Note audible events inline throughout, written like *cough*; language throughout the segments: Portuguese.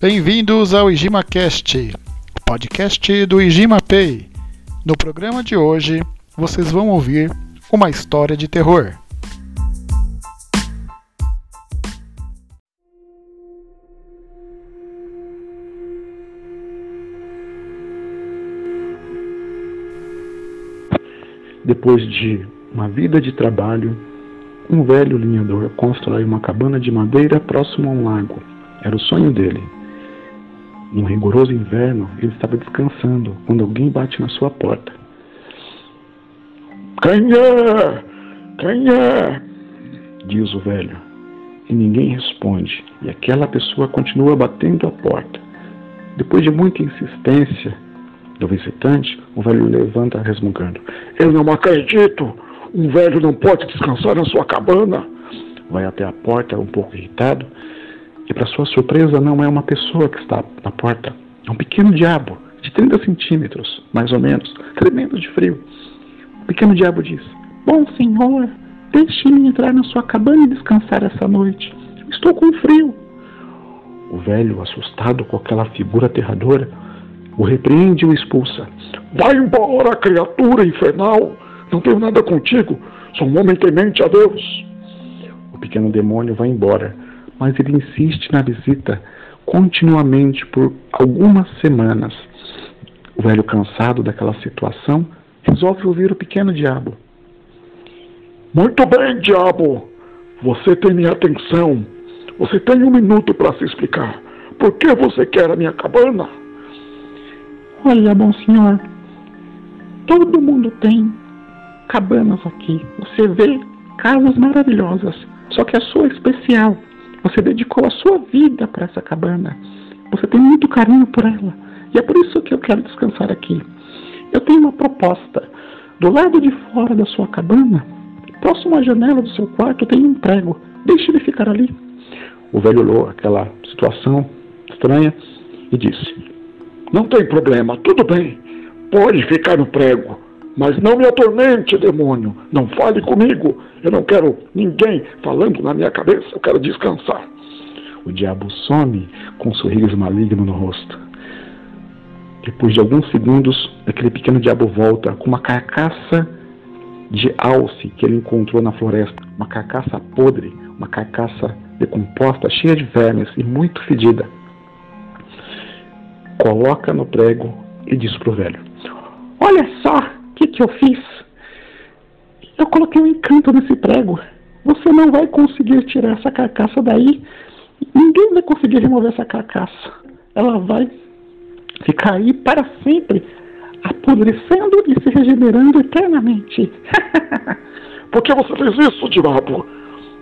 Bem-vindos ao IgimaCast, podcast do IgimaPay. No programa de hoje, vocês vão ouvir uma história de terror. Depois de uma vida de trabalho, um velho linhador constrói uma cabana de madeira próximo a um lago. Era o sonho dele. Num rigoroso inverno, ele estava descansando quando alguém bate na sua porta. Quem é? Quem é? Diz o velho. E ninguém responde, e aquela pessoa continua batendo a porta. Depois de muita insistência do visitante, o velho levanta resmungando. Eu não acredito! Um velho não pode descansar na sua cabana! Vai até a porta, um pouco irritado, e para sua surpresa não é uma pessoa que está na porta, é um pequeno diabo de 30 centímetros, mais ou menos, tremendo de frio. O pequeno diabo diz: Bom senhor, deixe-me entrar na sua cabana e descansar essa noite. Estou com frio. O velho, assustado com aquela figura aterradora, o repreende e o expulsa. Vai embora, criatura infernal! Não tenho nada contigo, sou um homem temente a Deus. O pequeno demônio vai embora mas ele insiste na visita continuamente por algumas semanas. O velho, cansado daquela situação, resolve ouvir o pequeno diabo. Muito bem, diabo. Você tem minha atenção. Você tem um minuto para se explicar. Por que você quer a minha cabana? Olha, bom senhor, todo mundo tem cabanas aqui. Você vê casas maravilhosas, só que a sua é especial. Você dedicou a sua vida para essa cabana. Você tem muito carinho por ela. E é por isso que eu quero descansar aqui. Eu tenho uma proposta. Do lado de fora da sua cabana, próximo à janela do seu quarto, tem um prego. Deixe ele ficar ali. O velho olhou aquela situação estranha e disse: Não tem problema, tudo bem. Pode ficar no prego. Mas não me atormente, demônio. Não fale comigo. Eu não quero ninguém falando na minha cabeça. Eu quero descansar. O diabo some com um sorriso maligno no rosto. Depois de alguns segundos, aquele pequeno diabo volta com uma carcaça de alce que ele encontrou na floresta. Uma carcaça podre, uma carcaça decomposta, cheia de vermes e muito fedida. Coloca no prego e diz para o velho: Olha só, que, que eu fiz? Eu coloquei um encanto nesse prego. Você não vai conseguir tirar essa carcaça daí. Ninguém vai conseguir remover essa carcaça. Ela vai ficar aí para sempre, apodrecendo e se regenerando eternamente. *laughs* Por que você fez isso, diabo?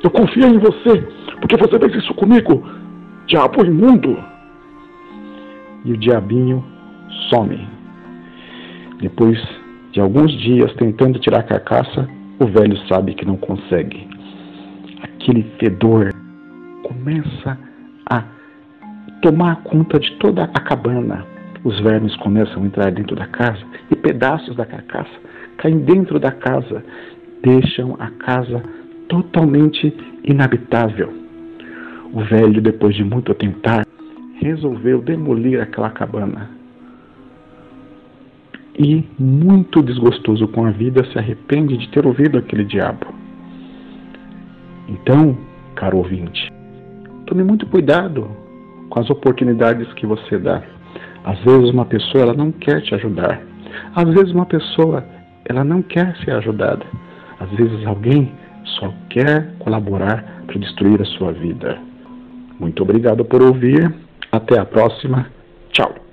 Eu confiei em você. Por que você fez isso comigo, diabo imundo? E o diabinho some. Depois de alguns dias tentando tirar a carcaça, o velho sabe que não consegue. Aquele fedor começa a tomar conta de toda a cabana. Os vermes começam a entrar dentro da casa e pedaços da carcaça caem dentro da casa, deixam a casa totalmente inabitável. O velho, depois de muito tentar, resolveu demolir aquela cabana e, muito desgostoso com a vida, se arrepende de ter ouvido aquele diabo. Então, caro ouvinte, tome muito cuidado com as oportunidades que você dá. Às vezes uma pessoa ela não quer te ajudar. Às vezes uma pessoa ela não quer ser ajudada. Às vezes alguém só quer colaborar para destruir a sua vida. Muito obrigado por ouvir. Até a próxima. Tchau.